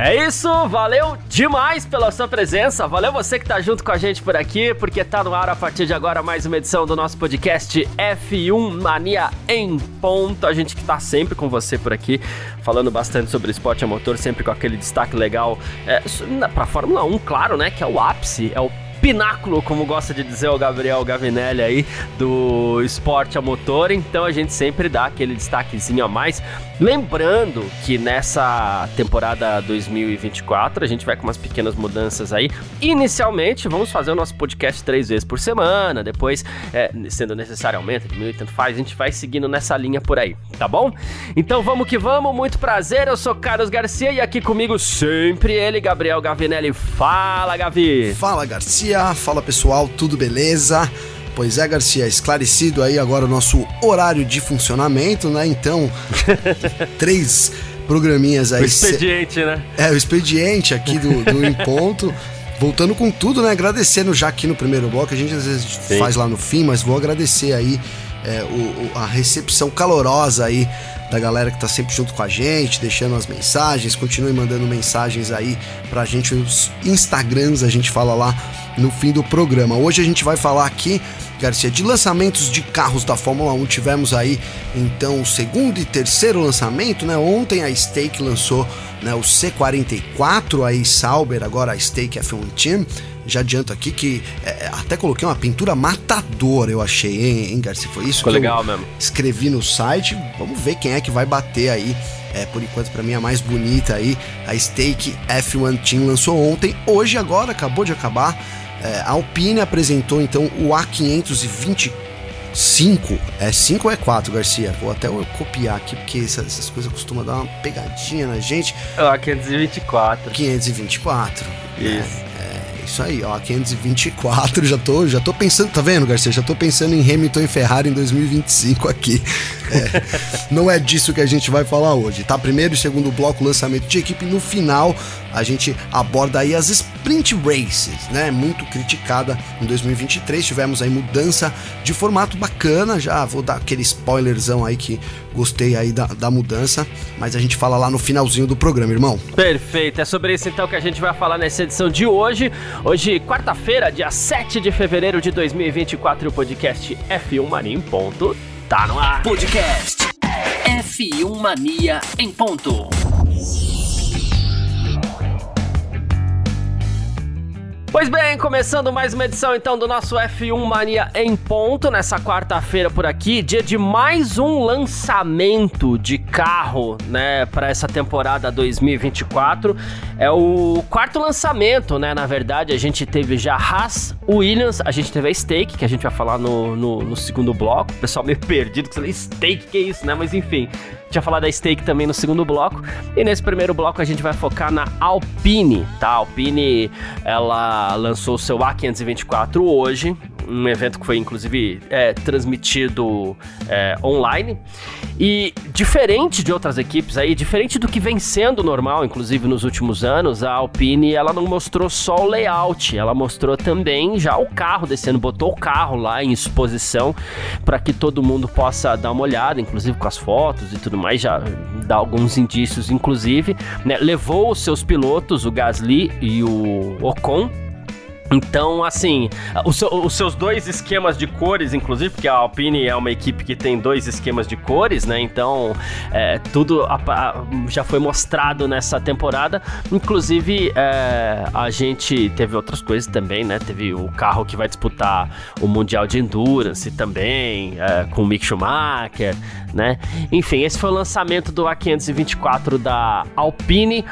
É isso, valeu demais pela sua presença, valeu você que tá junto com a gente por aqui, porque tá no ar a partir de agora mais uma edição do nosso podcast F1 Mania em ponto. A gente que tá sempre com você por aqui, falando bastante sobre esporte a motor, sempre com aquele destaque legal é, pra Fórmula 1, claro, né, que é o ápice, é o pináculo, como gosta de dizer o Gabriel Gavinelli aí, do esporte a motor. Então a gente sempre dá aquele destaquezinho a mais. Lembrando que nessa temporada 2024 a gente vai com umas pequenas mudanças aí. Inicialmente, vamos fazer o nosso podcast três vezes por semana. Depois, é, sendo necessário, aumenta, diminui, tanto faz. A gente vai seguindo nessa linha por aí, tá bom? Então vamos que vamos. Muito prazer. Eu sou Carlos Garcia e aqui comigo sempre ele, Gabriel Gavinelli. Fala, Gavi! Fala, Garcia. Fala, pessoal. Tudo beleza? Pois é, Garcia, esclarecido aí agora o nosso horário de funcionamento, né? Então, três programinhas aí. O expediente, né? É, o expediente aqui do, do Em Ponto. Voltando com tudo, né? Agradecendo já aqui no primeiro bloco, a gente às vezes Sim. faz lá no fim, mas vou agradecer aí é, o, a recepção calorosa aí da galera que tá sempre junto com a gente, deixando as mensagens, continue mandando mensagens aí pra gente nos Instagrams, a gente fala lá no fim do programa. Hoje a gente vai falar aqui Garcia, de lançamentos de carros da Fórmula 1, tivemos aí então o segundo e terceiro lançamento, né? Ontem a Stake lançou né, o C44, aí Sauber, agora a Stake F1 Team. Já adianto aqui que é, até coloquei uma pintura matadora, eu achei, hein, hein Garcia? Foi isso Ficou que legal mesmo. Escrevi no site. Vamos ver quem é que vai bater aí. É, por enquanto, para mim, a mais bonita aí, a Stake F1 Team lançou ontem. Hoje, agora, acabou de acabar. É, a Alpine apresentou então o A525. É 5 ou é 4, Garcia? Vou até copiar aqui, porque essas, essas coisas costumam dar uma pegadinha na gente. É o A524. 524. Isso. É, isso aí, ó, 524, já tô, já tô pensando, tá vendo, Garcia? Já tô pensando em Hamilton e Ferrari em 2025 aqui. É, não é disso que a gente vai falar hoje, tá? Primeiro e segundo bloco, lançamento de equipe. No final, a gente aborda aí as sprint races, né? Muito criticada em 2023. Tivemos aí mudança de formato bacana. Já vou dar aquele spoilerzão aí que gostei aí da, da mudança. Mas a gente fala lá no finalzinho do programa, irmão. Perfeito. É sobre isso então que a gente vai falar nessa edição de hoje. Hoje, quarta-feira, dia 7 de fevereiro de 2024, o podcast F1 Mania em ponto tá no ar. Podcast F1 Mania em ponto. Pois bem, começando mais uma edição então do nosso F1 Mania em ponto nessa quarta-feira por aqui, dia de mais um lançamento de carro, né, para essa temporada 2024. É o quarto lançamento, né? Na verdade, a gente teve já Haas, Williams, a gente teve a Stake, que a gente vai falar no, no, no segundo bloco. O pessoal meio perdido, que você Stake, que é isso, né? Mas enfim, tinha falado da Stake também no segundo bloco. E nesse primeiro bloco a gente vai focar na Alpine, tá? A Alpine, ela lançou o seu A524 hoje, um evento que foi inclusive é, transmitido é, online. E diferente de outras equipes aí, diferente do que vem sendo normal, inclusive nos últimos anos, a Alpine ela não mostrou só o layout, ela mostrou também já o carro descendo, botou o carro lá em exposição para que todo mundo possa dar uma olhada, inclusive com as fotos e tudo mais, já dá alguns indícios, inclusive, né? Levou os seus pilotos, o Gasly e o Ocon, então, assim, seu, os seus dois esquemas de cores, inclusive, porque a Alpine é uma equipe que tem dois esquemas de cores, né? Então, é, tudo a, a, já foi mostrado nessa temporada. Inclusive, é, a gente teve outras coisas também, né? Teve o carro que vai disputar o Mundial de Endurance também, é, com o Mick Schumacher, né? Enfim, esse foi o lançamento do A524 da Alpine.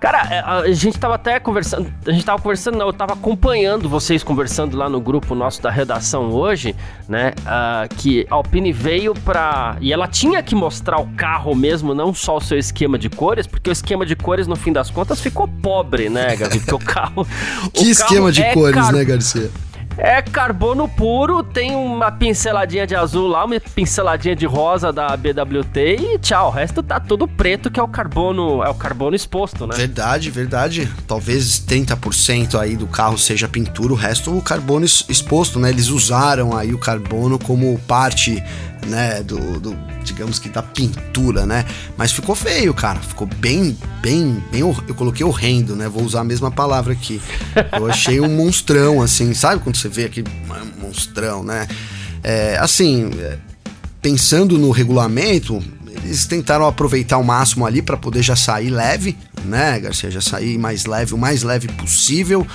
Cara, é, a gente tava até conversando, a gente tava conversando, não, eu tava acompanhando vocês conversando lá no grupo nosso da redação hoje, né? Uh, que a Alpine veio pra. E ela tinha que mostrar o carro mesmo, não só o seu esquema de cores, porque o esquema de cores, no fim das contas, ficou pobre, né, Gabi? Porque o carro. que o esquema carro de é cores, caro. né, Garcia? É carbono puro, tem uma pinceladinha de azul lá, uma pinceladinha de rosa da BWT e tchau. O resto tá tudo preto, que é o carbono, é o carbono exposto, né? Verdade, verdade. Talvez 30% aí do carro seja pintura, o resto o carbono exposto, né? Eles usaram aí o carbono como parte né, do, do, digamos que da pintura, né? Mas ficou feio, cara. Ficou bem, bem, bem. Eu coloquei horrendo, né? Vou usar a mesma palavra aqui. Eu achei um monstrão, assim, sabe quando você vê aquele monstrão, né? É, assim, é, pensando no regulamento, eles tentaram aproveitar o máximo ali para poder já sair leve, né, Garcia? Já sair mais leve, o mais leve possível,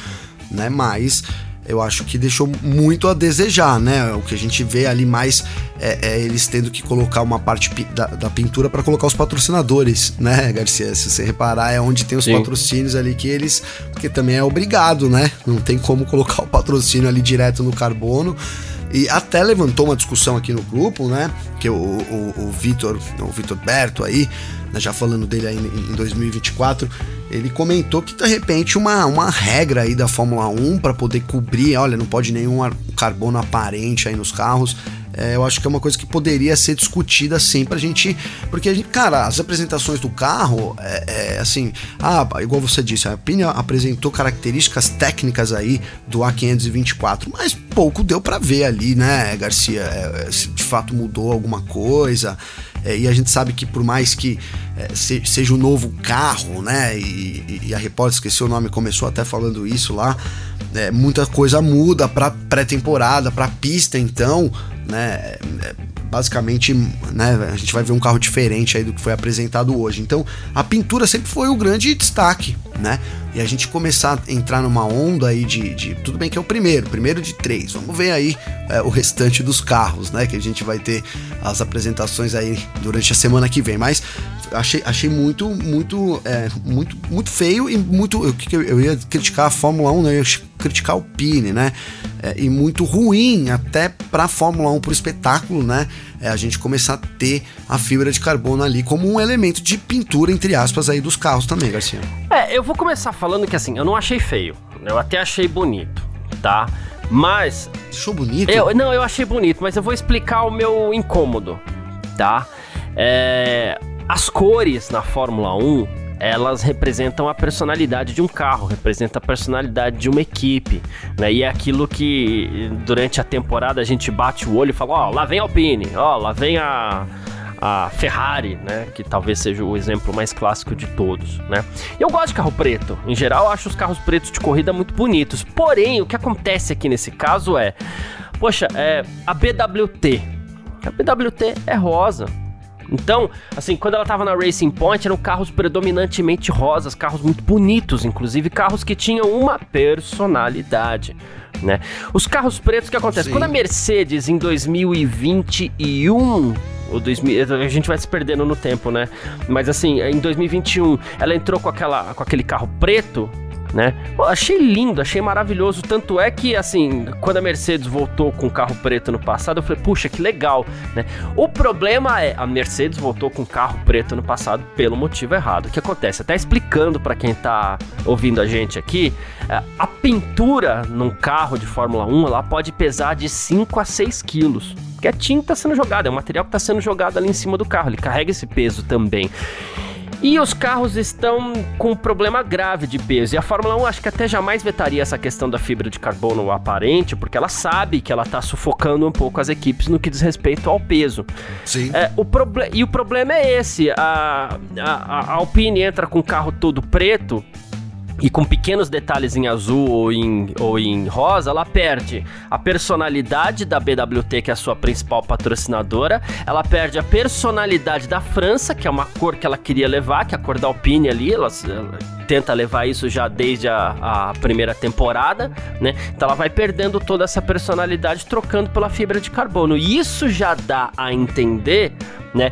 né? Mas eu acho que deixou muito a desejar, né? O que a gente vê ali mais é, é eles tendo que colocar uma parte da, da pintura para colocar os patrocinadores, né, Garcia? Se você reparar, é onde tem os Sim. patrocínios ali que eles. Porque também é obrigado, né? Não tem como colocar o patrocínio ali direto no carbono. E até levantou uma discussão aqui no grupo, né? Que o, o, o Vitor, o Vitor Berto aí, né, já falando dele aí em 2024, ele comentou que de repente uma, uma regra aí da Fórmula 1 para poder cobrir, olha, não pode nenhum carbono aparente aí nos carros. É, eu acho que é uma coisa que poderia ser discutida sim pra gente. Porque, a gente, cara, as apresentações do carro, é, é, assim, ah, igual você disse, a Pina apresentou características técnicas aí do A524, mas pouco deu para ver ali, né, Garcia? É, se de fato mudou alguma coisa. É, e a gente sabe que por mais que é, se, seja um novo carro, né? E, e, a repórter esqueceu o nome, começou até falando isso lá. É, muita coisa muda para pré-temporada, para pista, então, né? Basicamente, né, a gente vai ver um carro diferente aí do que foi apresentado hoje. Então, a pintura sempre foi o grande destaque, né? E a gente começar a entrar numa onda aí de, de tudo bem que é o primeiro, primeiro de três. Vamos ver aí é, o restante dos carros, né? Que a gente vai ter as apresentações aí durante a semana que vem. Mas achei, achei muito, muito, é, muito, muito feio e muito. Eu, eu ia criticar a Fórmula 1, né? Eu criticar o Pine, né? É, e muito ruim até para a Fórmula 1, para o espetáculo, né? É a gente começar a ter a fibra de carbono ali como um elemento de pintura, entre aspas, aí dos carros também, Garcia. É, eu vou começar falando que assim, eu não achei feio, eu até achei bonito, tá? Mas. Achou bonito? Eu, não, eu achei bonito, mas eu vou explicar o meu incômodo, tá? É, as cores na Fórmula 1 elas representam a personalidade de um carro, representa a personalidade de uma equipe, né? E é aquilo que durante a temporada a gente bate o olho e fala, ó, oh, lá vem a Alpine, ó, oh, lá vem a a Ferrari, né, que talvez seja o exemplo mais clássico de todos, né? Eu gosto de carro preto. Em geral, acho os carros pretos de corrida muito bonitos. Porém, o que acontece aqui nesse caso é, poxa, é a BWT. A BWT é rosa. Então, assim, quando ela tava na Racing Point, eram carros predominantemente rosas, carros muito bonitos, inclusive carros que tinham uma personalidade. Né? Os carros pretos, o que acontece? Sim. Quando a Mercedes em 2021 ou 2000, a gente vai se perdendo no tempo, né? Mas assim, em 2021, ela entrou com aquela com aquele carro preto, né? Pô, achei lindo, achei maravilhoso. Tanto é que, assim, quando a Mercedes voltou com o carro preto no passado, eu falei, puxa, que legal, né? O problema é, a Mercedes voltou com o carro preto no passado pelo motivo errado. O que acontece? Até explicando para quem tá ouvindo a gente aqui, é, a pintura num carro de Fórmula 1, ela pode pesar de 5 a 6 quilos. Porque a tinta está sendo jogada, é o material que está sendo jogado ali em cima do carro, ele carrega esse peso também. E os carros estão com um problema grave de peso. E a Fórmula 1 acho que até jamais vetaria essa questão da fibra de carbono aparente, porque ela sabe que ela está sufocando um pouco as equipes no que diz respeito ao peso. Sim. É, o e o problema é esse: a, a, a Alpine entra com o carro todo preto e com pequenos detalhes em azul ou em, ou em rosa, ela perde a personalidade da BWT, que é a sua principal patrocinadora, ela perde a personalidade da França, que é uma cor que ela queria levar, que é a cor da Alpine ali, ela, ela tenta levar isso já desde a, a, primeira temporada, né? Então ela vai perdendo toda essa personalidade, trocando pela fibra de carbono. E isso já dá a entender, né,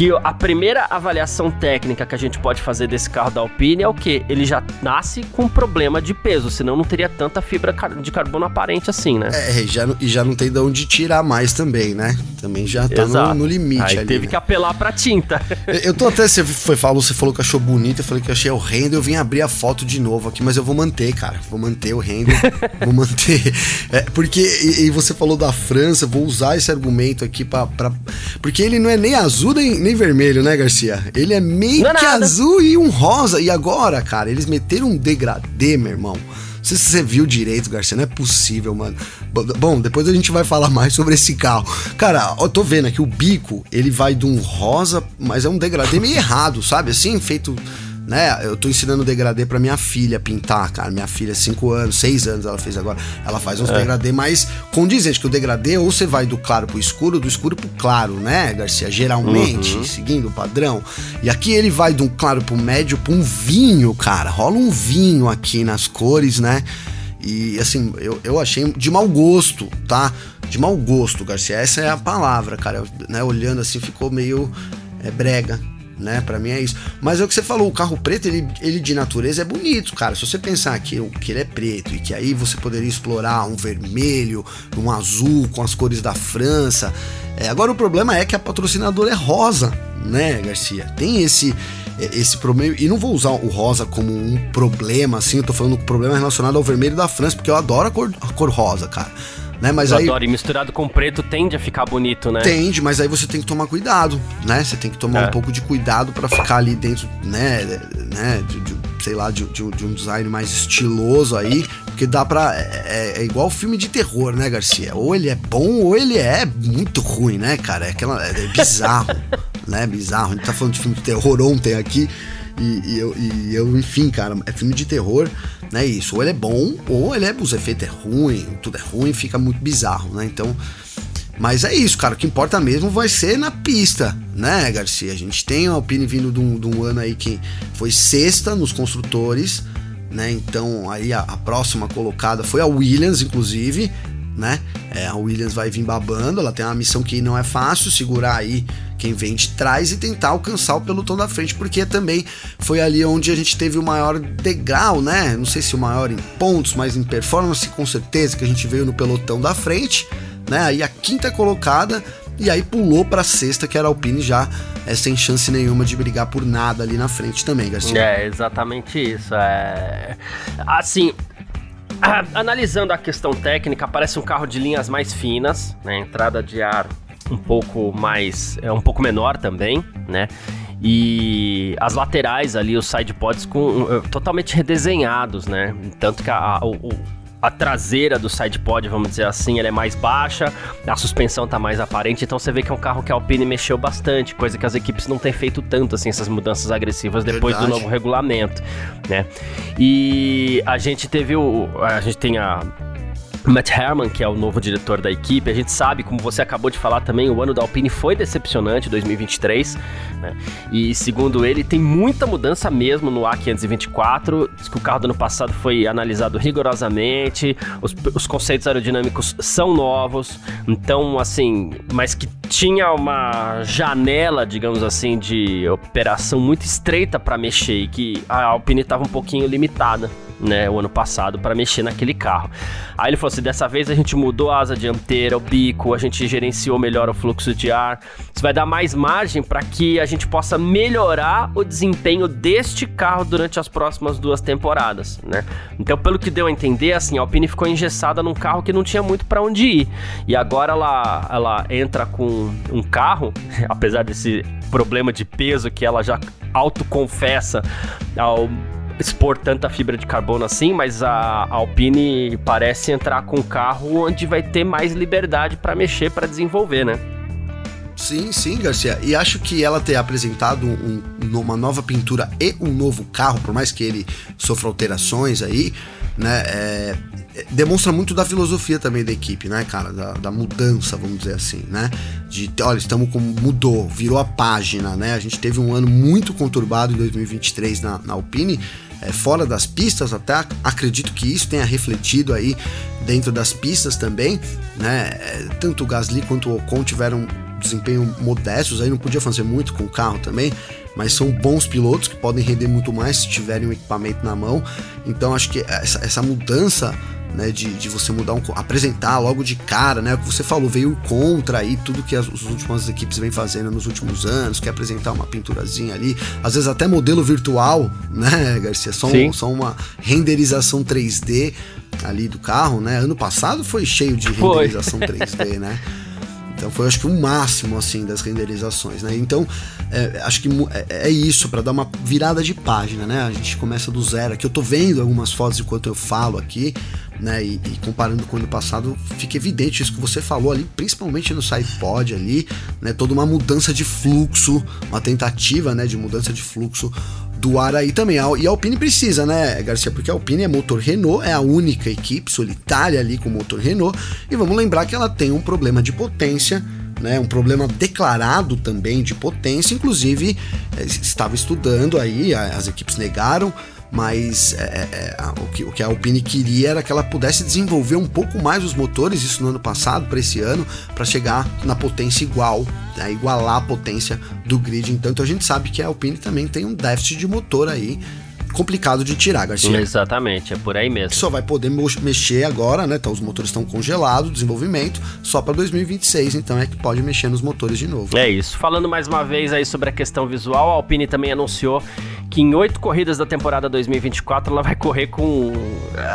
que a primeira avaliação técnica que a gente pode fazer desse carro da Alpine é o que? Ele já nasce com problema de peso, senão não teria tanta fibra de carbono aparente assim, né? É, e já, e já não tem de onde tirar mais também, né? Também já tá no, no, limite Aí ali. teve né? que apelar pra tinta. Eu tô até, você foi, falou, você falou que achou bonito, eu falei que achei horrendo, eu vim abrir a foto de novo aqui, mas eu vou manter, cara. Vou manter o render, vou manter. É, porque, e, e, você falou da França, vou usar esse argumento aqui pra. pra porque ele não é nem azul nem, nem vermelho, né, Garcia? Ele é meio não é que nada. azul e um rosa. E agora, cara, eles meteram um degradê, meu irmão. Não sei se você viu direito, Garcia, não é possível, mano. Bom, depois a gente vai falar mais sobre esse carro. Cara, eu tô vendo aqui o bico, ele vai de um rosa, mas é um degradê meio errado, sabe? Assim, feito né? Eu tô ensinando degradê para minha filha pintar, cara. Minha filha, 5 anos, 6 anos ela fez agora. Ela faz uns é. degradê mais condizente, que o degradê ou você vai do claro pro escuro, do escuro pro claro, né, Garcia? Geralmente, uhum. seguindo o padrão. E aqui ele vai de um claro pro médio pra um vinho, cara. Rola um vinho aqui nas cores, né? E assim, eu, eu achei de mau gosto, tá? De mau gosto, Garcia. Essa é a palavra, cara. Eu, né, olhando assim, ficou meio é, brega né? Para mim é isso. Mas é o que você falou, o carro preto, ele, ele de natureza é bonito, cara. Se você pensar que, que ele é preto e que aí você poderia explorar um vermelho, um azul com as cores da França. É, agora o problema é que a patrocinadora é rosa, né, Garcia? Tem esse esse problema. E não vou usar o rosa como um problema, assim. Eu tô falando um problema relacionado ao vermelho da França, porque eu adoro a cor, a cor rosa, cara né? Mas eu aí adoro. E misturado com preto tende a ficar bonito, né? Tende, mas aí você tem que tomar cuidado, né? Você tem que tomar é. um pouco de cuidado para ficar ali dentro, né? né de, de, sei lá, de, de, um design mais estiloso aí, porque dá pra. É, é, é, igual filme de terror, né, Garcia? Ou ele é bom ou ele é muito ruim, né, cara? É, aquela, é bizarro, né? Bizarro. A gente tá falando de filme de terror ontem aqui. E, e, eu, e eu, enfim, cara, é filme de terror, né? Isso, ou ele é bom, ou ele é, os efeitos é ruim, tudo é ruim, fica muito bizarro, né? Então, mas é isso, cara. O que importa mesmo vai ser na pista, né, Garcia? A gente tem a Alpine vindo de um, de um ano aí que foi sexta nos construtores, né? Então aí a, a, próxima colocada foi a Williams, inclusive, né? É, a Williams vai vir babando, ela tem uma missão que não é fácil, segurar aí quem vem de trás e tentar alcançar o pelotão da frente, porque também foi ali onde a gente teve o maior degrau, né? Não sei se o maior em pontos, mas em performance, com certeza que a gente veio no pelotão da frente, né? Aí a quinta colocada e aí pulou para sexta, que era a Alpine já é, sem chance nenhuma de brigar por nada ali na frente também, Garcia. É, exatamente isso. É... Assim, ah, analisando a questão técnica, parece um carro de linhas mais finas, né? Entrada de ar um pouco mais. é um pouco menor também, né? E as laterais ali, os side pods com, uh, totalmente redesenhados, né? Tanto que a, a, o, a traseira do sidepod, vamos dizer assim, ela é mais baixa, a suspensão tá mais aparente, então você vê que é um carro que a Alpine mexeu bastante, coisa que as equipes não têm feito tanto, assim, essas mudanças agressivas depois Verdade. do novo regulamento, né? E a gente teve o... a gente tem a Matt Herman, que é o novo diretor da equipe, a gente sabe, como você acabou de falar também, o ano da Alpine foi decepcionante, 2023, né? E segundo ele, tem muita mudança mesmo no A524. Diz que o carro do ano passado foi analisado rigorosamente, os, os conceitos aerodinâmicos são novos, então, assim, mas que tinha uma janela, digamos assim, de operação muito estreita para mexer e que a Alpine estava um pouquinho limitada né, o ano passado para mexer naquele carro. Aí ele falou assim: dessa vez a gente mudou a asa dianteira, o bico, a gente gerenciou melhor o fluxo de ar. Isso vai dar mais margem para que a gente possa melhorar o desempenho deste carro durante as próximas duas temporadas, né? Então, pelo que deu a entender, assim, a Alpine ficou engessada num carro que não tinha muito para onde ir. E agora ela, ela entra com um carro, apesar desse problema de peso que ela já autoconfessa ao expor tanta fibra de carbono assim, mas a Alpine parece entrar com um carro onde vai ter mais liberdade para mexer, para desenvolver, né? Sim, sim, Garcia. E acho que ela ter apresentado um, uma nova pintura e um novo carro, por mais que ele sofra alterações aí, né? É, demonstra muito da filosofia também da equipe, né, cara? Da, da, mudança, vamos dizer assim, né? De, olha, estamos com. mudou, virou a página, né? A gente teve um ano muito conturbado em 2023 na, na Alpine é, fora das pistas, até acredito que isso tenha refletido aí dentro das pistas também, né? É, tanto o Gasly quanto o Ocon tiveram desempenho modestos, aí não podia fazer muito com o carro também, mas são bons pilotos que podem render muito mais se tiverem o equipamento na mão. Então acho que essa, essa mudança né, de, de você mudar um, apresentar logo de cara, né, o que você falou, veio contra aí tudo que as, as últimas equipes vêm fazendo nos últimos anos, quer apresentar uma pinturazinha ali, às vezes até modelo virtual, né, Garcia, só, um, só uma renderização 3D ali do carro, né, ano passado foi cheio de renderização foi. 3D, né, então foi acho que o máximo assim das renderizações, né? Então é, acho que é, é isso para dar uma virada de página, né? A gente começa do zero. Aqui eu tô vendo algumas fotos enquanto eu falo aqui, né? E, e, comparando com o ano passado, fica evidente isso que você falou ali, principalmente no SidePod ali, né? Toda uma mudança de fluxo, uma tentativa, né? De mudança de fluxo do ar aí também. E a Alpine precisa, né, Garcia? Porque a Alpine é motor Renault, é a única equipe solitária ali com motor Renault. E vamos lembrar que ela tem um problema de potência. Né, um problema declarado também de potência, inclusive eh, estava estudando aí, as equipes negaram, mas é, é, é o, que, o que a Alpine queria era que ela pudesse desenvolver um pouco mais os motores, isso no ano passado, para esse ano, para chegar na potência igual, né, igualar a potência do grid. Então, então a gente sabe que a Alpine também tem um déficit de motor aí complicado de tirar, Garcia. Exatamente, é por aí mesmo. Só vai poder mexer agora, né? Então, os motores estão congelados, desenvolvimento, só para 2026, então é que pode mexer nos motores de novo. É isso. Falando mais uma vez aí sobre a questão visual, a Alpine também anunciou que em oito corridas da temporada 2024 ela vai correr com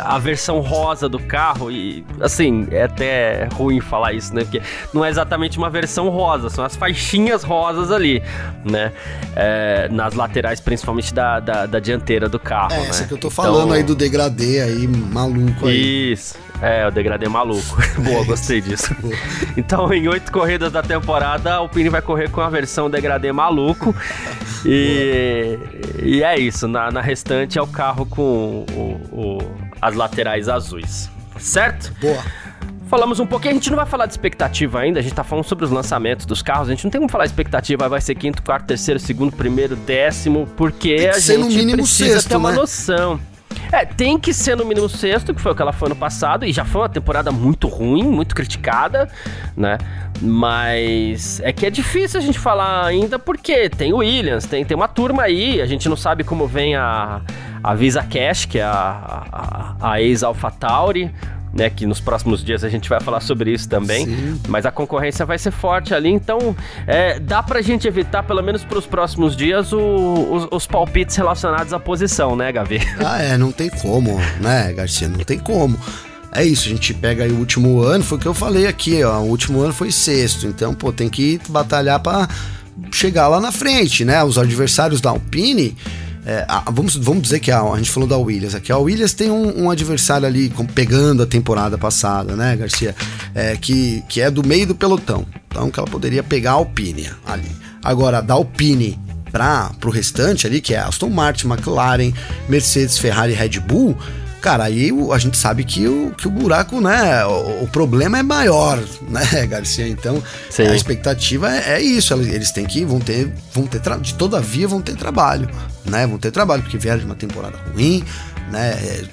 a versão rosa do carro e assim, é até ruim falar isso, né? Porque não é exatamente uma versão rosa, são as faixinhas rosas ali, né? É, nas laterais, principalmente da, da, da dianteira do carro. É, né? essa que eu tô falando então... aí do degradê aí, maluco aí. Isso. É, o degradê maluco. Boa, gostei disso. então, em oito corridas da temporada, o Pini vai correr com a versão degradê maluco. E, e é isso. Na, na, restante é o carro com o, o, as laterais azuis. Certo? Boa. Falamos um pouquinho, a gente não vai falar de expectativa ainda, a gente tá falando sobre os lançamentos dos carros, a gente não tem como falar de expectativa, vai ser quinto, quarto, terceiro, segundo, primeiro, décimo, porque a gente precisa sexto, ter uma né? noção. É, tem que ser no mínimo sexto, que foi o que ela foi ano passado, e já foi uma temporada muito ruim, muito criticada, né? Mas é que é difícil a gente falar ainda porque tem o Williams, tem, tem uma turma aí, a gente não sabe como vem a, a Visa Cash, que é a, a, a ex-AlphaTauri, né? Que nos próximos dias a gente vai falar sobre isso também. Sim. Mas a concorrência vai ser forte ali, então é, dá pra gente evitar, pelo menos pros próximos dias, o, os, os, palpites relacionados à posição, né, Gavi? Ah, é, não tem como, né, Garcia? Não tem como. É isso, a gente pega aí o último ano, foi o que eu falei aqui, ó. O último ano foi sexto, então, pô, tem que batalhar para chegar lá na frente, né? Os adversários da Alpine é, a, vamos, vamos dizer que a, a, gente falou da Williams aqui. A Williams tem um, um adversário ali com, pegando a temporada passada, né, Garcia? É, que, que é do meio do pelotão. Então que ela poderia pegar a Alpine ali. Agora, da Alpine para o restante ali, que é Aston Martin, McLaren, Mercedes, Ferrari Red Bull cara, aí a gente sabe que o, que o buraco, né? O, o problema é maior, né, Garcia? Então, Sim. a expectativa é, é, isso. Eles têm que, vão ter, vão ter, de todavia, vão ter trabalho, né? Vão ter trabalho, porque vieram de uma temporada ruim, né? É,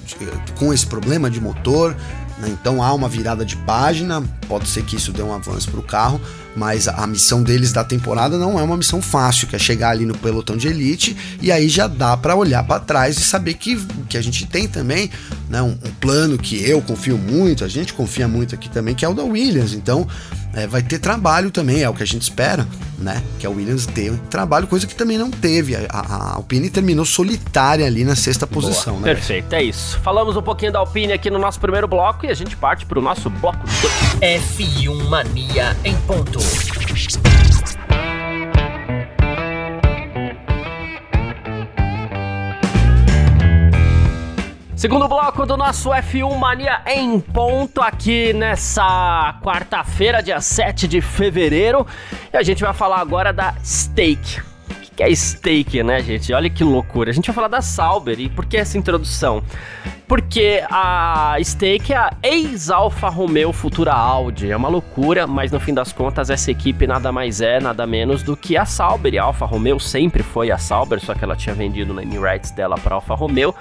com esse problema de motor. Né? Então há uma virada de página, pode ser que isso dê um avanço para o carro, mas a missão deles da temporada não é uma missão fácil, que é chegar ali no pelotão de elite e aí já dá para olhar para trás e saber que, que a gente tem também né, um, um, plano que eu confio muito, a gente confia muito aqui também, que é o da Williams. Então é, vai ter trabalho também, é o que a gente espera, né? Que a Williams dê trabalho, coisa que também não teve. A, a Alpine terminou solitária ali na sexta posição, Boa, né? Perfeito, é isso. Falamos um pouquinho da Alpine aqui no nosso primeiro bloco e a gente parte para o nosso bloco 2. F1 Mania em ponto. Segundo bloco do nosso F1 Mania em ponto aqui nessa quarta-feira, dia 7 de fevereiro. E a gente vai falar agora da Stake. Que é Stake, né, gente? Olha que loucura. A gente vai falar da Sauber e por que essa introdução? Porque a Stake é a ex-Alfa Romeo futura Audi. É uma loucura, mas no fim das contas essa equipe nada mais é, nada menos do que a Sauber. E a Alfa Romeo sempre foi a Sauber, só que ela tinha vendido o name rights dela para Alfa Romeo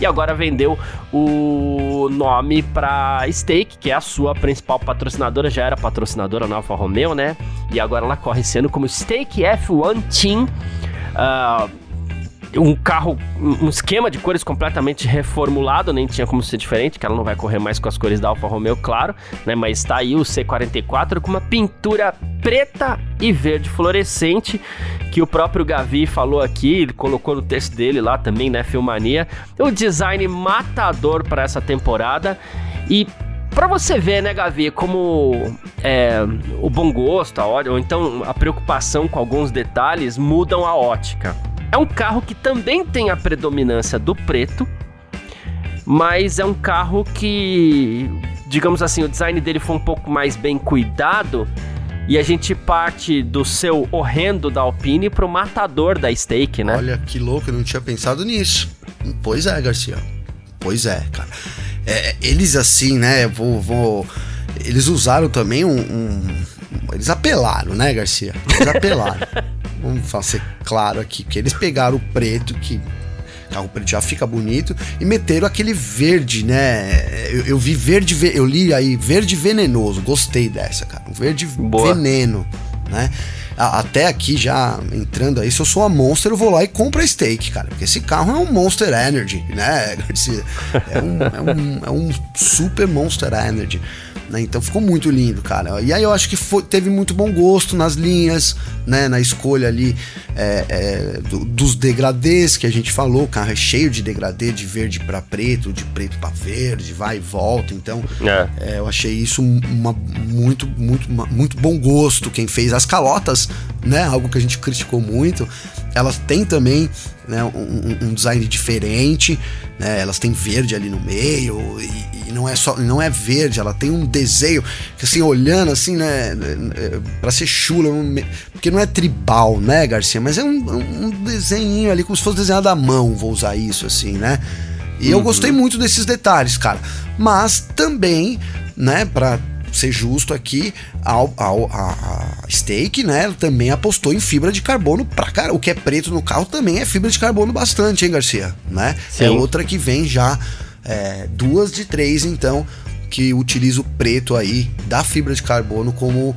e agora vendeu o nome para Stake, que é a sua principal patrocinadora, já era patrocinadora na Alfa Romeo, né? E agora ela corre sendo como Stake F1 Team. Uh, um carro, um esquema de cores completamente reformulado, nem tinha como ser diferente, que ela não vai correr mais com as cores da Alfa Romeo, claro, né? Mas tá aí o C44 com uma pintura preta e verde fluorescente, que o próprio Gavi falou aqui, ele colocou no texto dele lá também, né, Filmania. O design matador para essa temporada e Pra você ver, né, Gavi, como é, o bom gosto, a hora, ou então a preocupação com alguns detalhes mudam a ótica. É um carro que também tem a predominância do preto, mas é um carro que, digamos assim, o design dele foi um pouco mais bem cuidado e a gente parte do seu horrendo da Alpine pro matador da Stake, né? Olha que louco, eu não tinha pensado nisso. Pois é, Garcia. Pois é, cara. É, eles assim, né? Vou, vou, eles usaram também um, um, Eles apelaram, né, Garcia? Eles apelaram. Vamos fazer claro aqui, que eles pegaram o preto, que carro preto já fica bonito, e meteram aquele verde, né? Eu, eu vi verde, eu li aí, verde venenoso, gostei dessa, cara. Um verde Boa. veneno, né? Até aqui já entrando aí, se eu sou a Monster, eu vou lá e compro a Stake, cara. Porque esse carro é um Monster Energy, né? É um, é um, é um super Monster Energy. Né? Então ficou muito lindo, cara. E aí eu acho que foi, teve muito bom gosto nas linhas, né? Na escolha ali é, é, do, dos degradês que a gente falou. O carro é cheio de degradê, de verde para preto, de preto para verde, vai e volta. Então é. é. eu achei isso uma, muito, muito, uma, muito bom gosto. Quem fez as calotas, né? Algo que a gente criticou muito. Elas têm também né, um, um, design diferente, né, elas têm verde ali no meio e, e, não é só não é verde, ela tem um desenho que assim olhando assim, né, para ser chula, porque não é tribal, né, Garcia, mas é um, um desenho ali como se fosse desenhado à mão, vou usar isso assim, né? E uhum. eu gostei muito desses detalhes, cara. Mas também, né, para ser justo aqui, ao, ao, a, a Stake, né, também apostou em fibra de carbono pra cara. O que é preto no carro também é fibra de carbono bastante, hein, Garcia? Né? Sim. É outra que vem já é, duas de três, então, que utiliza o preto aí da fibra de carbono como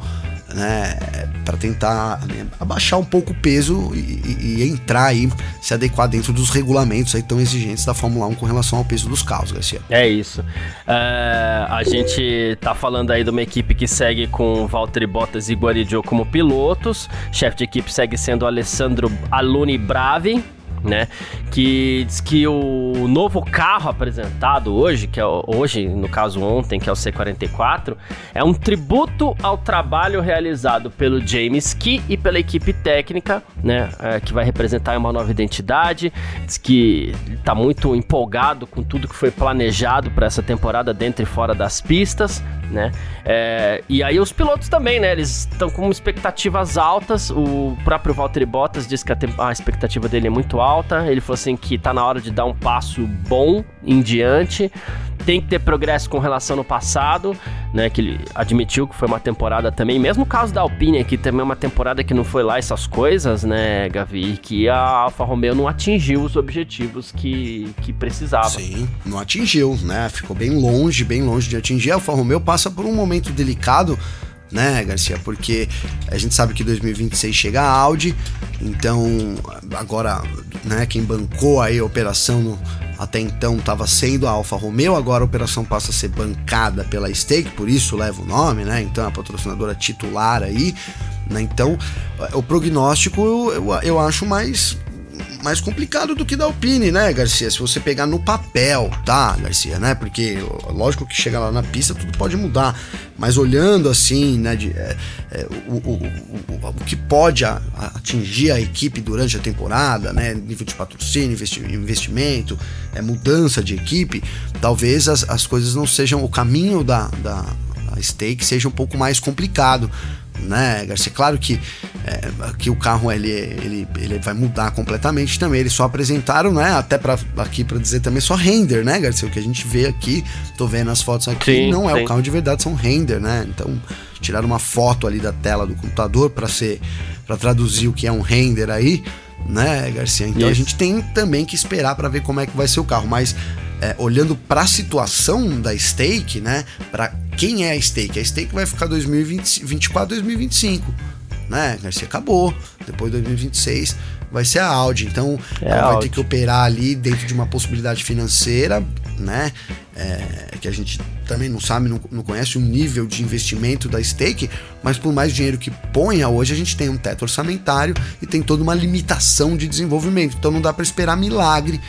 né, para tentar né, abaixar um pouco o peso e, e, entrar aí, se adequar dentro dos regulamentos aí tão exigentes da Fórmula 1 com relação ao peso dos carros, Garcia. É isso. É, a gente tá falando aí de uma equipe que segue com Valtteri Bottas e Guaridio como pilotos. Chefe de equipe segue sendo Alessandro Aluni Bravi, né? Que diz que o novo carro apresentado hoje, que é hoje, no caso ontem, que é o C44, é um tributo ao trabalho realizado pelo James Key e pela equipe técnica, né? É, que vai representar uma nova identidade. Diz que está muito empolgado com tudo que foi planejado para essa temporada dentro e fora das pistas, né? É, e aí os pilotos também, né? Eles estão com expectativas altas. O próprio Valtteri Bottas disse que a, a, expectativa dele é muito alta. Ele falou assim que tá na hora de dar um passo bom em diante tem que ter progresso com relação ao passado, né? Que ele admitiu que foi uma temporada também, mesmo o caso da Alpine aqui, também é uma temporada que não foi lá essas coisas, né, Gavi? Que a Alfa Romeo não atingiu os objetivos que, que precisava. Sim, não atingiu, né? Ficou bem longe, bem longe de atingir. A Alfa Romeo passa por um momento delicado né, Garcia? Porque a gente sabe que 2026 chega a Audi, então agora, né, quem bancou aí a operação no, até então estava sendo a Alfa Romeo, agora a operação passa a ser bancada pela Stake, por isso leva o nome, né? Então a patrocinadora titular aí, né? Então o prognóstico eu, eu acho mais mais complicado do que da Alpine, né, Garcia? Se você pegar no papel, tá, Garcia, né? Porque lógico que chega lá na pista tudo pode mudar, mas olhando assim, né, de, é, é, o, o, o, o, que pode a, a atingir a equipe durante a temporada, né, nível de patrocínio, investimento, é, mudança de equipe, talvez as, as coisas não sejam o caminho da, da stake seja um pouco mais complicado né, Garcia? Claro que, é, que o carro ele, ele, ele vai mudar completamente também. Eles só apresentaram, né? Até para aqui para dizer também só render, né, Garcia? O que a gente vê aqui, tô vendo as fotos aqui, sim, não é sim. o carro de verdade, são render, né? Então tiraram uma foto ali da tela do computador para ser para traduzir o que é um render aí, né, Garcia? Então Isso. a gente tem também que esperar para ver como é que vai ser o carro, mas é, olhando para a situação da stake, né, para quem é a stake? A stake vai ficar 2024, 2025. né, Garcia? Acabou. Depois de 2026 vai ser a Audi. Então, é ela vai Audi. ter que operar ali dentro de uma possibilidade financeira, né? É, que a gente também não sabe, não, não, conhece o nível de investimento da stake, mas por mais dinheiro que ponha, hoje a gente tem um teto orçamentário e tem toda uma limitação de desenvolvimento. Então não dá para esperar milagre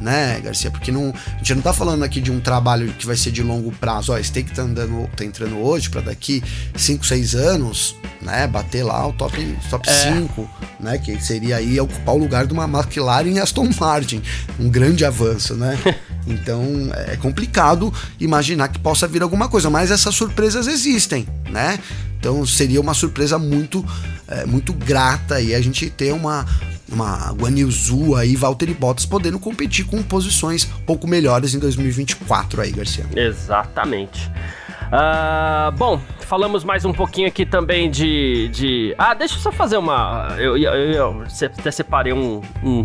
né, Garcia? Porque não, a gente não tá falando aqui de um trabalho que vai ser de longo prazo. Ó, a stake tá, andando, tá entrando hoje para daqui 5, 6 anos, né, bater lá o top 5, top é. né, que seria aí ocupar o lugar de uma McLaren e Aston Martin. Um grande avanço, né? Então é complicado imaginar que possa vir alguma coisa, mas essas surpresas existem, né? Então seria uma surpresa muito, é, muito grata e a gente ter uma, uma Guanilzu aí, Valtteri Bottas podendo competir com posições pouco melhores em 2024 aí, Garcia. Exatamente. Uh, bom, falamos mais um pouquinho aqui também de. de... Ah, deixa eu só fazer uma. Eu, eu, eu até separei um, um,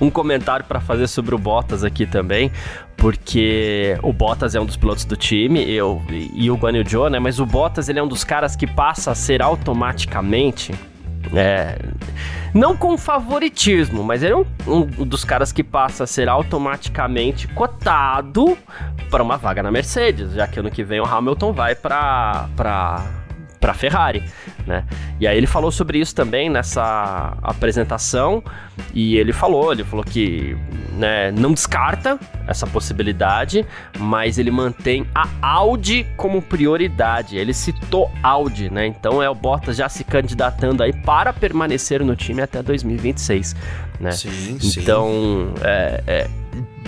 um comentário para fazer sobre o Bottas aqui também, porque o Bottas é um dos pilotos do time eu, e o Guanyu Zhou, né? Mas o Bottas ele é um dos caras que passa a ser automaticamente é, não com favoritismo, mas ele é um, um, dos caras que passa a ser automaticamente cotado para uma vaga na Mercedes, já que ano que vem o Hamilton vai para para Ferrari, né? E aí ele falou sobre isso também nessa apresentação e ele falou, ele falou que né, não descarta essa possibilidade, mas ele mantém a Audi como prioridade. Ele citou Audi, né? Então é o Bottas já se candidatando aí para permanecer no time até 2026, né? Sim, então, sim. É, é,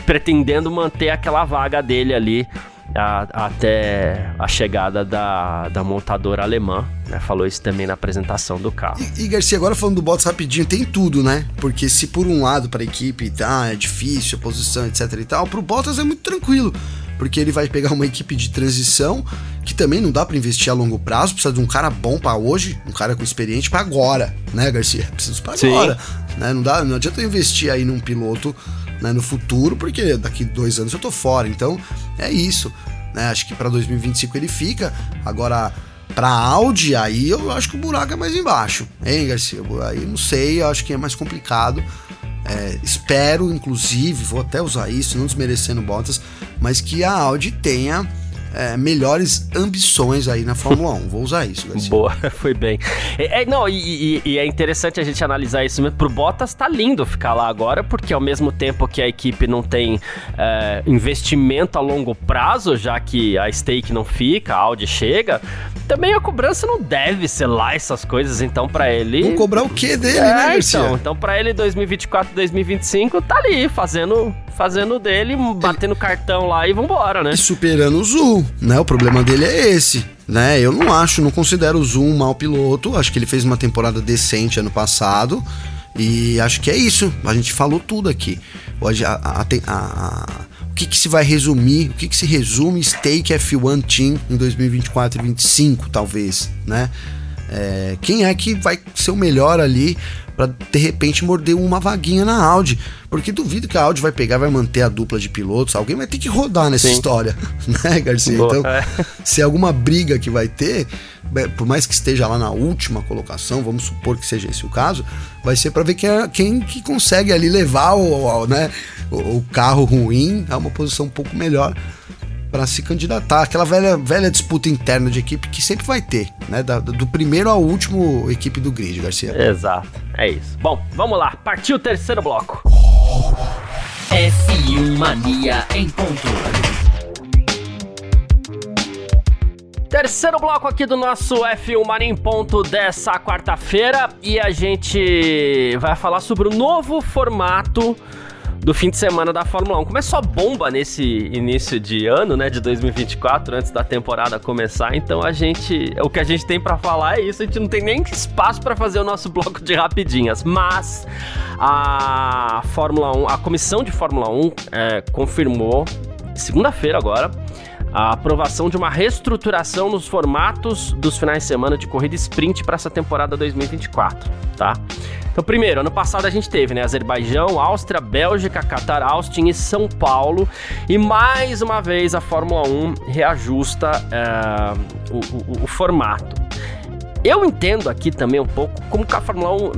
pretendendo manter aquela vaga dele ali a, até a chegada da, da montadora alemã, né? Falou isso também na apresentação do carro. E, e, Garcia, agora falando do Bottas rapidinho, tem tudo, né? Porque se por um lado para a equipe tá, é difícil a posição, etc e tal, pro Bottas é muito tranquilo. Porque ele vai pegar uma equipe de transição que também não dá para investir a longo prazo, precisa de um cara bom para hoje, um cara com experiente para agora, né, Garcia? Precisa para agora, né? Não dá, não adianta investir aí num piloto né, no futuro, porque daqui dois anos eu tô fora. Então é isso. Né? Acho que para 2025 ele fica. Agora, para Audi, aí eu acho que o buraco é mais embaixo. Hein, Garcia? Aí não sei, eu acho que é mais complicado. É, espero, inclusive, vou até usar isso, não desmerecendo Bottas, mas que a Audi tenha é, melhores ambições aí na Fórmula 1. Vou usar isso, Garcia. Boa, foi bem. É, é não, e, e, e, é interessante a gente analisar isso mesmo. Pro Bottas tá lindo ficar lá agora, porque ao mesmo tempo que a equipe não tem é, investimento a longo prazo, já que a stake não fica, a Audi chega, também a cobrança não deve ser lá essas coisas, então para ele... Vão cobrar o quê dele, né, é, Garcia? Então, então para ele 2024, 2025 tá ali, fazendo fazendo dele, batendo cartão lá e vambora, né? E superando o Zul, né? O problema dele é esse. Né, eu não acho, não considero o Zul um mau piloto. Acho que ele fez uma temporada decente ano passado. E acho que é isso. A gente falou tudo aqui. Hoje, a, a, a, o que, que, se vai resumir? O que, que se resume Stake F1 Team em 2024 e 2025, talvez, né? É, quem é que vai ser o melhor ali para de repente morder uma vaguinha na Audi. Porque duvido que a Audi vai pegar, vai manter a dupla de pilotos. Alguém vai ter que rodar nessa Sim. história, né, Garcia? Boa, então, é. se é alguma briga que vai ter, por mais que esteja lá na última colocação, vamos supor que seja esse o caso, vai ser para ver quem, é, quem que consegue ali levar o, o né, o, o carro ruim a uma posição um pouco melhor para se candidatar. Aquela velha, velha disputa interna de equipe que sempre vai ter, né? Da, do primeiro ao último equipe do grid, Garcia. Exato, é isso. Bom, vamos lá, partiu o terceiro bloco. F1 Mania em ponto. Terceiro bloco aqui do nosso F1 Mania em ponto dessa quarta-feira e a gente vai falar sobre o novo formato do fim de semana da Fórmula 1. Começou a bomba nesse início de ano, né, de 2024, antes da temporada começar. Então a gente, o que a gente tem para falar é isso. A gente não tem nem espaço para fazer o nosso bloco de rapidinhas, mas a Fórmula 1, a comissão de Fórmula 1 é, confirmou segunda-feira agora a aprovação de uma reestruturação nos formatos dos finais de semana de corrida sprint para essa temporada 2024, tá? Então, primeiro, ano passado a gente teve, né, Azerbaijão, Áustria, Bélgica, Qatar, Austin e São Paulo, e mais uma vez a Fórmula 1 reajusta é, o, o, o formato. Eu entendo aqui também um pouco como que a Fórmula 1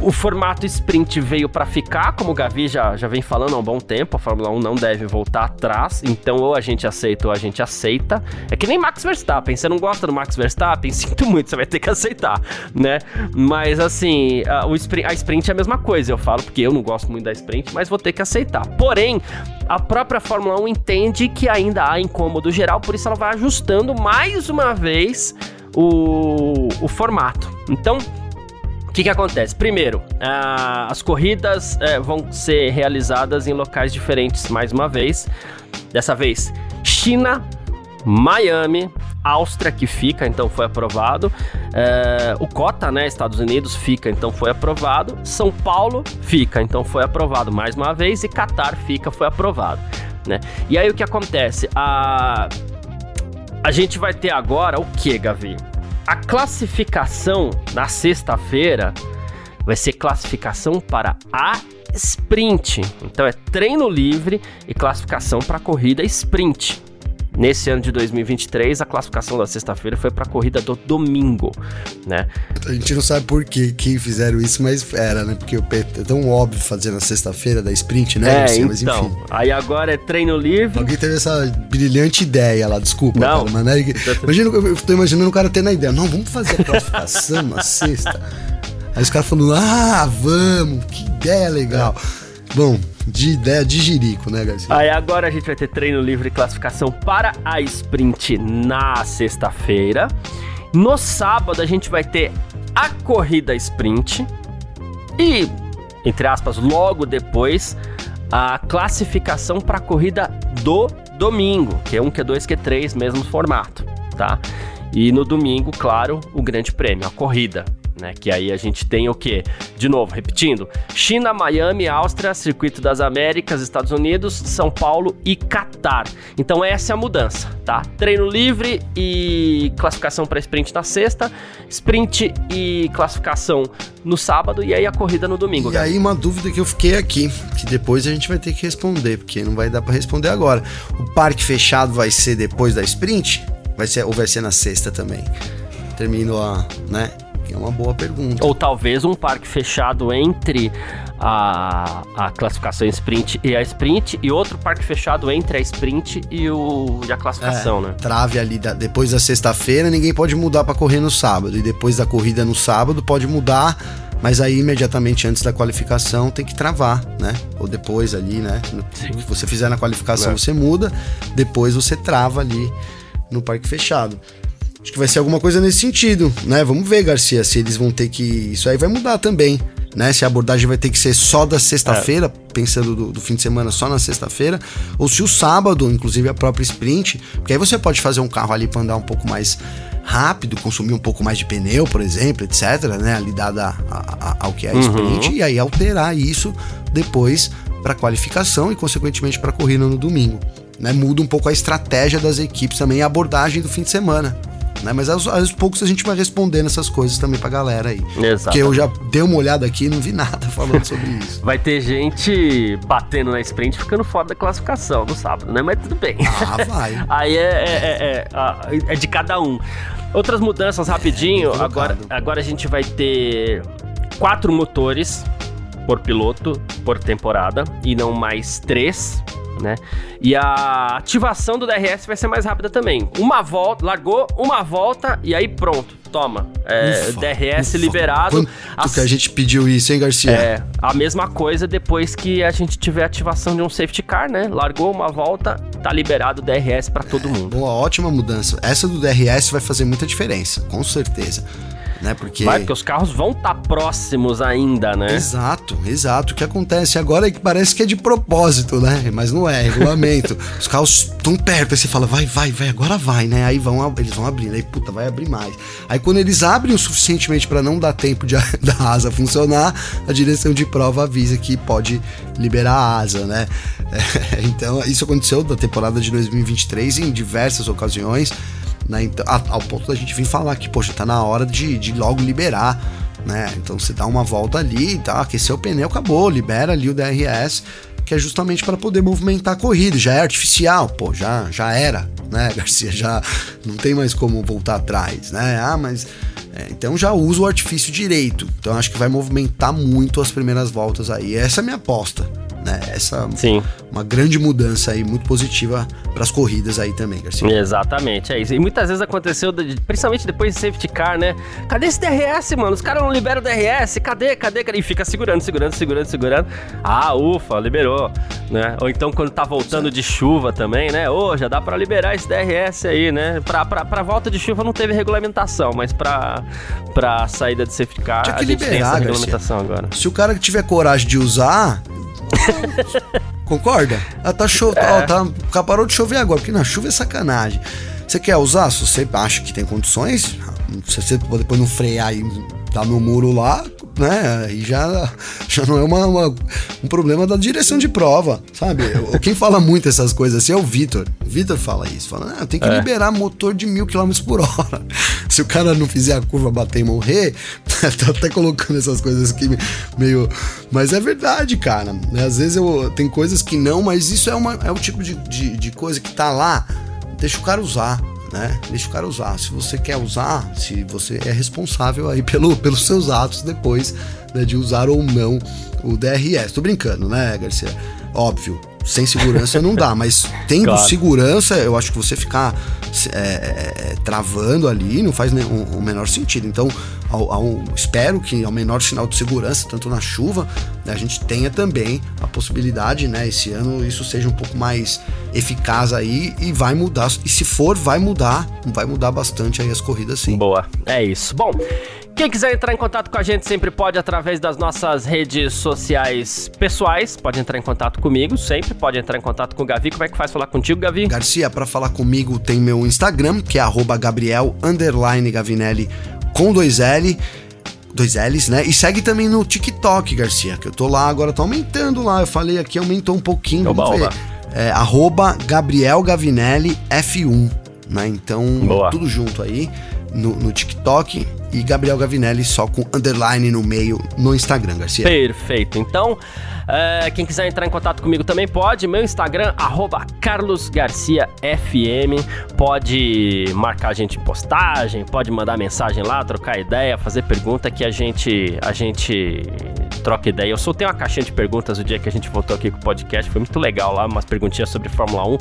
o formato sprint veio para ficar, como o Gavi já, já vem falando há um bom tempo, a Fórmula 1 não deve voltar atrás, então ou a gente aceita ou a gente aceita. É que nem Max Verstappen, você não gosta do Max Verstappen, sinto muito, você vai ter que aceitar, né? Mas assim, a, o sprint, a sprint é a mesma coisa, eu falo, porque eu não gosto muito da sprint, mas vou ter que aceitar. Porém, a própria Fórmula 1 entende que ainda há incômodo geral, por isso ela vai ajustando mais uma vez o, o formato. Então, que, que acontece? Primeiro, as corridas uh, vão ser realizadas em locais diferentes mais uma vez. Dessa vez, China, Miami, Áustria que fica, então foi aprovado. Uh, o Cota, né, Estados Unidos fica, então foi aprovado. São Paulo fica, então foi aprovado mais uma vez. E Qatar fica, foi aprovado. Né? E aí o que acontece? A, a gente vai ter agora o que, Gavi? A classificação na sexta-feira vai ser classificação para a sprint. Então é treino livre e classificação para corrida sprint. Nesse ano de 2023, a classificação da sexta-feira foi para a corrida do domingo, né? A gente não sabe por que, que fizeram isso, mas era, né? Porque é tão óbvio fazer na sexta-feira da sprint, né? É, assim, então. Aí agora é treino livre. Alguém teve essa brilhante ideia lá, desculpa, não. cara, mas né? Imagina, eu tô imaginando o cara tendo a ideia. Não, vamos fazer a classificação na sexta. Aí os caras falando, ah, vamos, que ideia legal. É. Bom, de ideia de jirico, né, Garcia? Aí agora a gente vai ter treino livre e classificação para a sprint na sexta-feira. No sábado a gente vai ter a corrida sprint e, entre aspas, logo depois a classificação para a corrida do domingo, que é um Q2, Q3, mesmo formato, tá? E no domingo, claro, o grande prêmio, a corrida né? Que aí a gente tem o quê? De novo, repetindo: China, Miami, Áustria, Circuito das Américas, Estados Unidos, São Paulo e Catar. Então essa é a mudança, tá? Treino livre e classificação para sprint na sexta, sprint e classificação no sábado e aí a corrida no domingo. E cara. aí uma dúvida que eu fiquei aqui, que depois a gente vai ter que responder, porque não vai dar para responder agora. O parque fechado vai ser depois da sprint? Vai ser ou vai ser na sexta também? Termino a, né? É uma boa pergunta. Ou talvez um parque fechado entre a, a classificação sprint e a sprint e outro parque fechado entre a sprint e, o, e a classificação, é, né? Trave ali da, depois da sexta-feira, ninguém pode mudar para correr no sábado. E depois da corrida no sábado pode mudar, mas aí imediatamente antes da qualificação tem que travar, né? Ou depois ali, né? Se você fizer na qualificação, é. você muda, depois você trava ali no parque fechado. Acho que vai ser alguma coisa nesse sentido, né? Vamos ver, Garcia, se eles vão ter que. Isso aí vai mudar também, né? Se a abordagem vai ter que ser só da sexta-feira, é. pensando do, do, fim de semana só na sexta-feira, ou se o sábado, inclusive a própria sprint, porque aí você pode fazer um carro ali para andar um pouco mais rápido, consumir um pouco mais de pneu, por exemplo, etc, né? Ali dada ao que é a uhum. sprint, e aí alterar isso depois para qualificação e, consequentemente, para corrida no domingo. Né? Muda um pouco a estratégia das equipes também, a abordagem do fim de semana né? Mas aos, aos, poucos a gente vai respondendo essas coisas também pra galera aí. Exato. Porque eu já dei uma olhada aqui e não vi nada falando sobre isso. Vai ter gente batendo na sprint ficando fora da classificação no sábado, né? Mas tudo bem. Ah, vai. aí é, é, é, é, de cada um. Outras mudanças rapidinho. agora, agora a gente vai ter quatro motores por piloto por temporada e não mais três né? E a ativação do DRS vai ser mais rápida também. Uma volta, largou uma volta e aí pronto, toma. É, ufa, DRS ufa. liberado. Quanto As... que a gente pediu isso, hein, Garcia? É, a mesma coisa depois que a gente tiver ativação de um safety car, né? Largou uma volta, tá liberado o DRS para todo mundo. Boa, ótima mudança. Essa do DRS vai fazer muita diferença, com certeza né? Porque... Vai, porque os carros vão estar tá próximos ainda, né? Exato, exato. O que acontece agora é que parece que é de propósito, né? Mas não é, é regulamento. os carros tão perto, aí você fala, vai, vai, vai, agora vai, né? Aí vão, eles vão abrindo, aí puta, vai abrir mais. Aí quando eles abrem o suficientemente para não dar tempo de, da asa funcionar, a direção de prova avisa que pode liberar a asa, né? É, então, isso aconteceu da temporada de 2023 em diversas ocasiões. Né? Então, ao ponto da gente vir falar que, poxa, tá na hora de, de logo liberar, né? Então você dá uma volta ali, tá? Aqueceu o pneu, acabou, libera ali o DRS, que é justamente para poder movimentar a corrida. Já é artificial, pô, já, já era, né, Garcia? Já não tem mais como voltar atrás, né? Ah, mas é, então já usa o artifício direito. Então acho que vai movimentar muito as primeiras voltas aí. Essa é a minha aposta né? Essa Sim. uma grande mudança aí, muito positiva para as corridas aí também, Garcia. Exatamente, é isso. E muitas vezes aconteceu, principalmente depois de safety car, né? Cadê esse DRS, mano? Os caras não liberam o DRS, cadê, cadê, cadê? E fica segurando, segurando, segurando, segurando. Ah, ufa, liberou, né? Ou então quando tá voltando de chuva também, né? Ô, oh, já dá para liberar esse DRS aí, né? Pra, pra, pra volta de chuva não teve regulamentação, mas pra, pra saída de safety car Tinha que a gente liberar, tem essa regulamentação Garcia. agora. Se o cara tiver coragem de usar, Concorda? Ah, tá chovendo. É. tá, parou de chover agora, porque na chuva é sacanagem. Você quer usar? Se você acha que tem condições, se você depois não frear e dar no muro lá, né? E já, já não é uma, uma, um problema da direção de prova, sabe? Quem fala muito essas coisas assim é o Vitor. O Vitor fala isso, fala, ah, tem que é. liberar motor de mil quilômetros por hora. Se o cara não fizer a curva bater e morrer, tá até colocando essas coisas aqui meio. Mas é verdade, cara. Às vezes eu, tem coisas que não, mas isso é, uma, é o tipo de, de, de coisa que tá lá, deixa o cara usar né? Deixa o cara usar. Se você quer usar, se você é responsável aí pelo, pelos seus atos depois né, de usar ou não o DRS. Tô brincando, né, Garcia? Óbvio, sem segurança não dá, mas tendo claro. segurança, eu acho que você ficar é, é, travando ali não faz o menor sentido. Então, ao, ao, espero que ao menor sinal de segurança, tanto na chuva, né, a gente tenha também a possibilidade, né, esse ano isso seja um pouco mais eficaz aí e vai mudar. E se for, vai mudar, vai mudar bastante aí as corridas sim. Boa, é isso. Bom, quem quiser entrar em contato com a gente sempre pode através das nossas redes sociais pessoais. Pode entrar em contato comigo, sempre pode entrar em contato com o Gavi. Como é que faz falar contigo, Gavi? Garcia, para falar comigo tem meu Instagram, que é Gabriel Gavinelli com dois L dois L's, né? E segue também no TikTok, Garcia, que eu tô lá agora, tá aumentando lá. Eu falei aqui, aumentou um pouquinho. Oba, vamos ver. Oba. É, arroba Gabriel Gavinelli F1, né? Então, Boa. tudo junto aí no, no TikTok e Gabriel Gavinelli só com underline no meio no Instagram, Garcia. Perfeito. Então, é, quem quiser entrar em contato comigo também pode. Meu Instagram, carlosgarciafm. Pode marcar a gente em postagem, pode mandar mensagem lá, trocar ideia, fazer pergunta que a gente, a gente troca ideia. Eu soltei uma caixinha de perguntas o dia que a gente voltou aqui com o podcast. Foi muito legal lá, umas perguntinhas sobre Fórmula 1.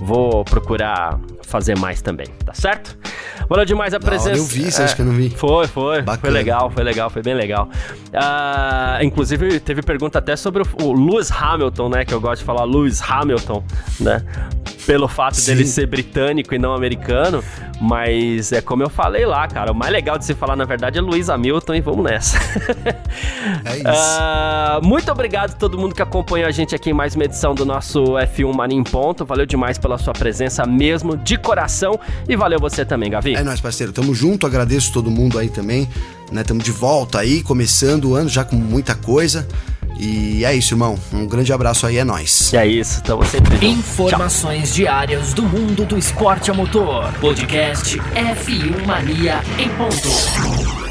Vou procurar fazer mais também, tá certo? Valeu demais a presença. Não, eu vi, você é, acha que eu não vi? Foi, foi. Bacana. Foi legal, foi legal, foi bem legal. Uh, inclusive, teve pergunta até sobre o, o Lewis Hamilton, né? Que eu gosto de falar Lewis Hamilton, né? Pelo fato Sim. dele ser britânico e não americano. Mas é como eu falei lá, cara. O mais legal de se falar, na verdade, é Luiz Hamilton e vamos nessa. é isso. Uh, muito obrigado a todo mundo que acompanhou a gente aqui em mais uma edição do nosso F1 Mania em Ponto. Valeu demais pela sua presença mesmo, de coração. E valeu você também, Gavi. É nóis, parceiro. Tamo junto. Agradeço todo mundo aí também. Né? Tamo de volta aí, começando o ano já com muita coisa. E é isso, irmão. Um grande abraço aí, é nóis. É isso, tamo sempre junto. Informações Tchau. diárias do mundo do esporte a motor. Podcast F1 Mania em ponto.